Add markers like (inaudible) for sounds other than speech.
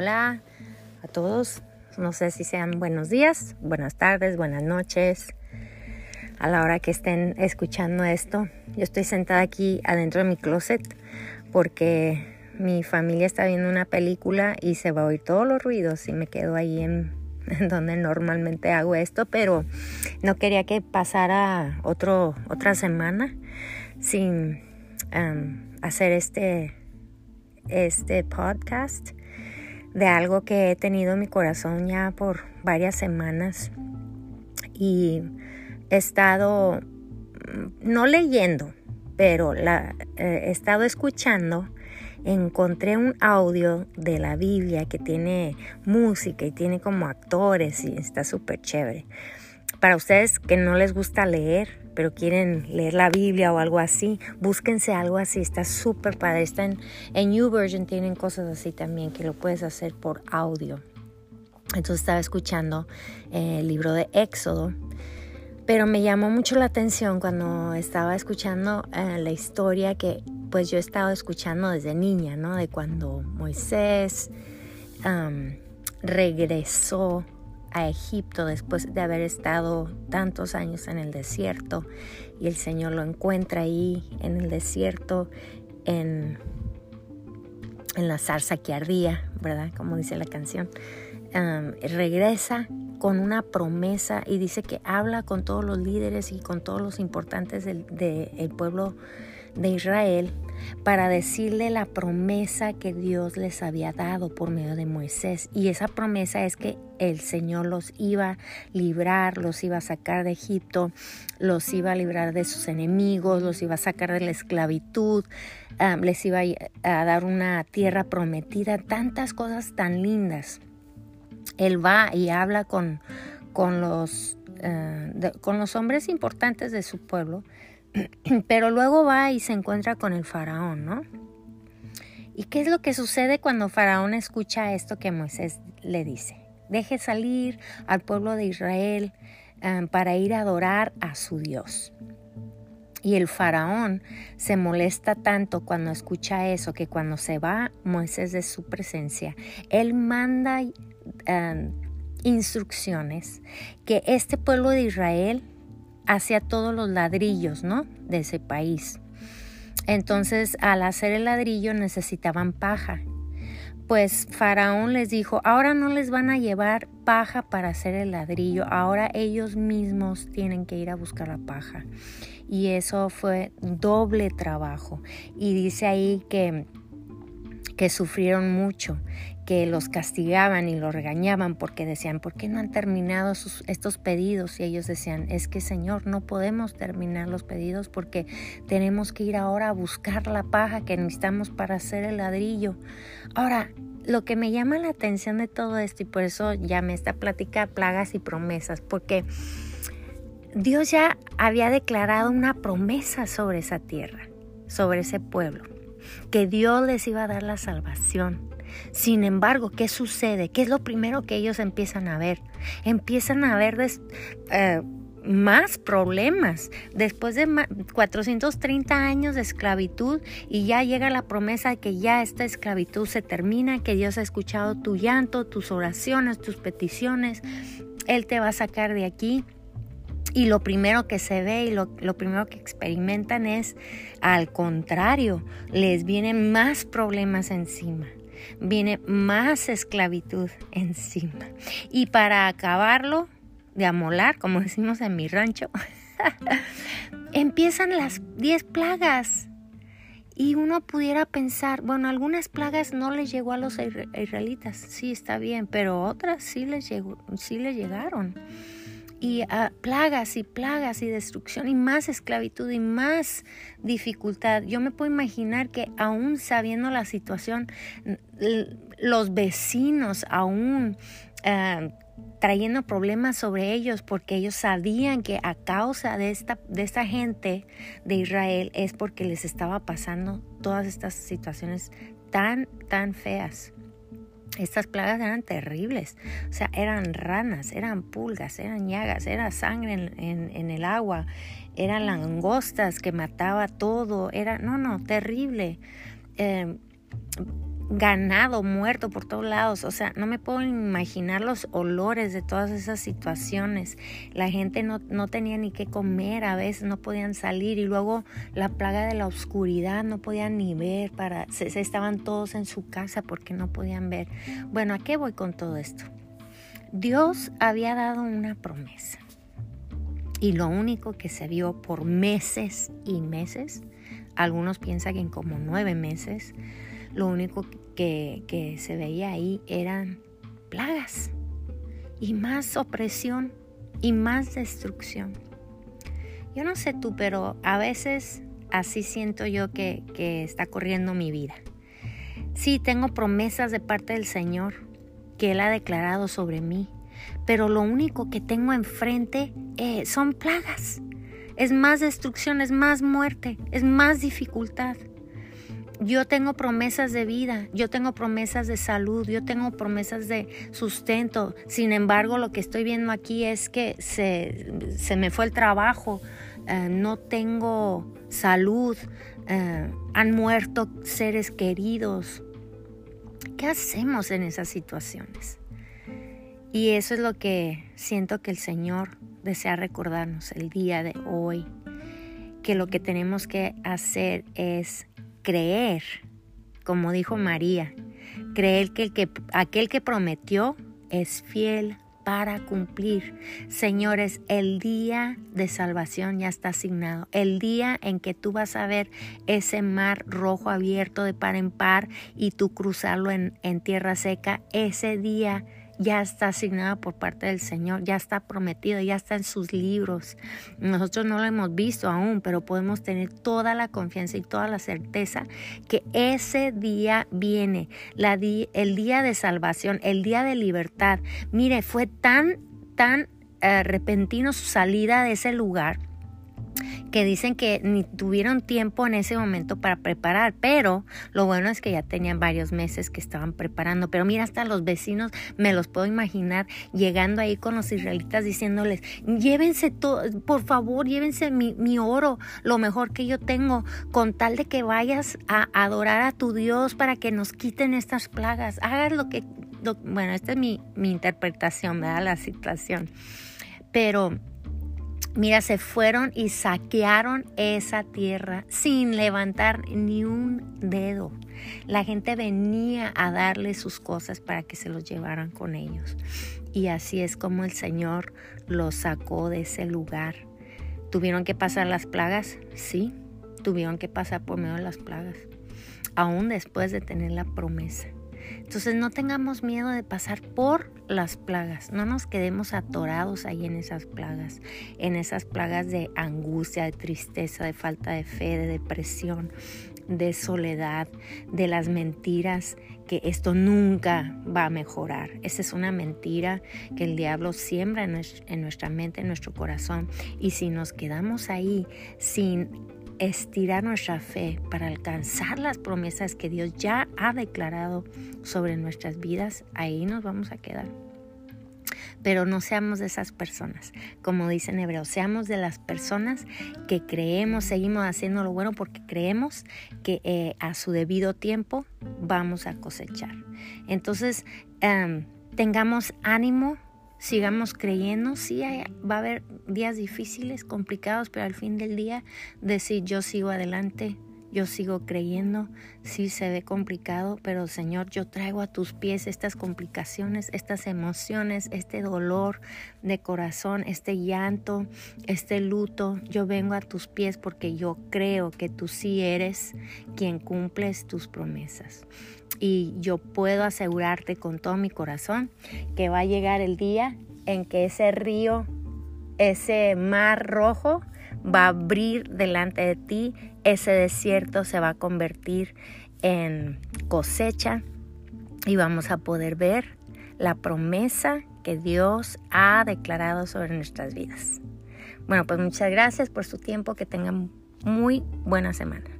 Hola a todos. No sé si sean buenos días, buenas tardes, buenas noches. A la hora que estén escuchando esto, yo estoy sentada aquí adentro de mi closet porque mi familia está viendo una película y se va a oír todos los ruidos y me quedo ahí en, (laughs) donde normalmente hago esto, pero no quería que pasara otro, otra semana sin hacer este, este podcast de algo que he tenido en mi corazón ya por varias semanas y he estado mm, no leyendo, pero la, eh, he estado escuchando. Encontré un audio de la Biblia que tiene música y tiene como actores y está súper chévere. Para ustedes que no les gusta leer, pero quieren leer la Biblia o algo así, búsquense algo así, está súper padre. Está en, en YouVersion, tienen cosas así también que lo puedes hacer por audio. Entonces estaba escuchando eh, el libro de Éxodo, pero me llamó mucho la atención cuando estaba escuchando eh, la historia que pues yo he estado escuchando desde niña, ¿no? De cuando Moisés regresó a Egipto después de haber estado tantos años en el desierto y el Señor lo encuentra ahí en el desierto en, en la zarza que ardía, ¿verdad? Como dice la canción. regresa con una promesa y dice que habla con todos los líderes y con todos los importantes del de, pueblo de Israel para decirle la promesa que Dios les había dado por medio de Moisés. Y esa promesa es que el Señor los iba a librar, los iba a sacar de Egipto, los iba a librar de sus enemigos, los iba a sacar de la esclavitud, ah, les iba a dar una tierra prometida, tantas cosas tan lindas. Él va y habla con, con los, ah, con los hombres importantes de su pueblo (clears throat) Pero luego va y se encuentra con el faraón, ¿no? ¿Y qué es lo que sucede cuando faraón escucha esto que Moisés le dice? Deje salir al pueblo de Israel um, para ir a adorar a su Dios. Y el faraón se molesta tanto cuando escucha eso que cuando se va Moisés de su presencia, él manda um, instrucciones que este pueblo de Israel hacia todos los ladrillos, ¿no? De ese país. Entonces, al hacer el ladrillo necesitaban paja. Pues Faraón les dijo, ahora no les van a llevar paja para hacer el ladrillo, ahora ellos mismos tienen que ir a buscar la paja. Y eso fue doble trabajo. Y dice ahí que que sufrieron mucho, que los castigaban y los regañaban porque decían, ¿por qué no han terminado estos pedidos? Y ellos decían, es que Señor, no podemos terminar los pedidos porque tenemos que ir ahora a buscar la paja que necesitamos para hacer el ladrillo. Ahora, lo que me llama la atención de todo esto, y por eso llamé esta plática plagas y promesas, porque Dios ya había declarado una promesa sobre esa tierra, sobre ese pueblo que Dios les iba a dar la salvación. Sin embargo, ¿qué sucede? ¿Qué es lo primero que ellos empiezan a ver? Empiezan a ver eh, más problemas. Después de 430 años de esclavitud y ya llega la promesa de que ya esta esclavitud se termina, que Dios ha escuchado tu llanto, tus oraciones, tus peticiones. Él te va a sacar de aquí. Y lo primero que se ve y lo, primero que experimentan es, al contrario, les vienen más problemas encima, viene más esclavitud encima. Y para acabarlo de amolar, como (laughs) decimos en mi rancho, (laughs) empiezan las 10 plagas. Y uno pudiera pensar, bueno, algunas plagas no les llegó a los israelitas, sí está bien, pero otras sí les, llegó, sí les llegaron y a plagas y plagas y destrucción y más esclavitud y más dificultad. Yo me puedo imaginar que aún sabiendo la situación, los vecinos aún eh, trayendo problemas sobre ellos porque ellos sabían que a causa de esta, de esta gente de Israel es porque les estaba pasando todas estas situaciones tan, tan feas. Estas plagas eran terribles, o sea, eran ranas, eran pulgas, eran llagas, era sangre en, el agua, eran langostas que mataba todo, era, no, no, terrible. Em, ganado muerto por todos lados. O sea, no me puedo imaginar los olores de todas esas situaciones. La gente no, no tenía ni qué comer, a veces no podían salir y luego la plaga de la oscuridad, no podían ni ver, para, se, estaban todos en su casa porque no podían ver. Bueno, ¿a qué voy con todo esto? Dios había dado una promesa. Y lo único que se vio por meses y meses, algunos piensan que en como nueve meses, lo único que, se veía ahí eran plagas y más opresión y más destrucción. Yo no sé tú, pero a veces así siento yo que, que, está corriendo mi vida. Sí, tengo promesas de parte del Señor que Él ha declarado sobre mí, pero lo único que tengo enfrente eh, son plagas. Es más destrucción, es más muerte, es más dificultad yo tengo promesas de vida, yo tengo promesas de salud, yo tengo promesas de sustento. Sin embargo, lo que estoy viendo aquí es que se, me fue el trabajo, eh, no tengo salud, eh, han muerto seres queridos. ¿Qué hacemos en esas situaciones? Y eso es lo que siento que el Señor desea recordarnos el día de hoy, que lo que tenemos que hacer es creer, como dijo María, creer que, el que aquel que prometió es fiel para cumplir. Señores, el día de salvación ya está asignado. El día en que tú vas a ver ese mar rojo abierto de par en par y tú cruzarlo en, en tierra seca, ese día ya está asignada por parte del Señor, ya está prometido, ya está en sus libros. Nosotros no lo hemos visto aún, pero podemos tener toda la confianza y toda la certeza que ese día viene, la el día de salvación, el día de libertad. Mire, fue tan, tan eh, repentino su salida de ese lugar que dicen que ni tuvieron tiempo en ese momento para preparar, pero lo bueno es que ya tenían varios meses que estaban preparando. Pero mira, hasta los vecinos me los puedo imaginar llegando ahí con los israelitas diciéndoles, llévense todo, por favor, llévense mi, oro, lo mejor que yo tengo, con tal de que vayas a adorar a tu Dios para que nos quiten estas plagas. Hagas lo que, bueno, esta es mi, mi interpretación, ¿verdad? La situación. Pero Mira, se fueron y saquearon esa tierra sin levantar ni un dedo. La gente venía a darle sus cosas para que se los llevaran con ellos. Y así es como el Señor los sacó de ese lugar. ¿Tuvieron que pasar las plagas? Sí, tuvieron que pasar por medio de las plagas, aún después de tener la promesa. Entonces no tengamos miedo de pasar por las plagas, no nos quedemos atorados ahí en esas plagas, en esas plagas de angustia, de tristeza, de falta de fe, de depresión, de soledad, de las mentiras que esto nunca va a mejorar. Esa es una mentira que el diablo siembra en nuestra mente, en nuestro corazón. Y si nos quedamos ahí sin estirar nuestra fe para alcanzar las promesas que Dios ya ha declarado sobre nuestras vidas, ahí nos vamos a quedar. Pero no seamos de esas personas, como dice en hebreo, seamos de las personas que creemos, seguimos haciendo lo bueno porque creemos que eh, a su debido tiempo vamos a cosechar. Entonces, em, tengamos ánimo, sigamos creyendo, sí va a haber días difíciles, complicados, pero al fin del día decir yo sigo adelante, yo sigo creyendo, sí se ve complicado, pero Señor, yo traigo a tus pies estas complicaciones, estas emociones, este dolor de corazón, este llanto, este luto. Yo vengo a tus pies porque yo creo que tú sí eres quien cumples tus promesas y yo puedo asegurarte con todo mi corazón que va a llegar el día en que ese río, ese mar rojo va a abrir delante de ti, ese desierto se va a convertir en cosecha y vamos a poder ver la promesa que Dios ha declarado sobre nuestras vidas. Bueno, pues muchas gracias por su tiempo, que tengan muy buena semana.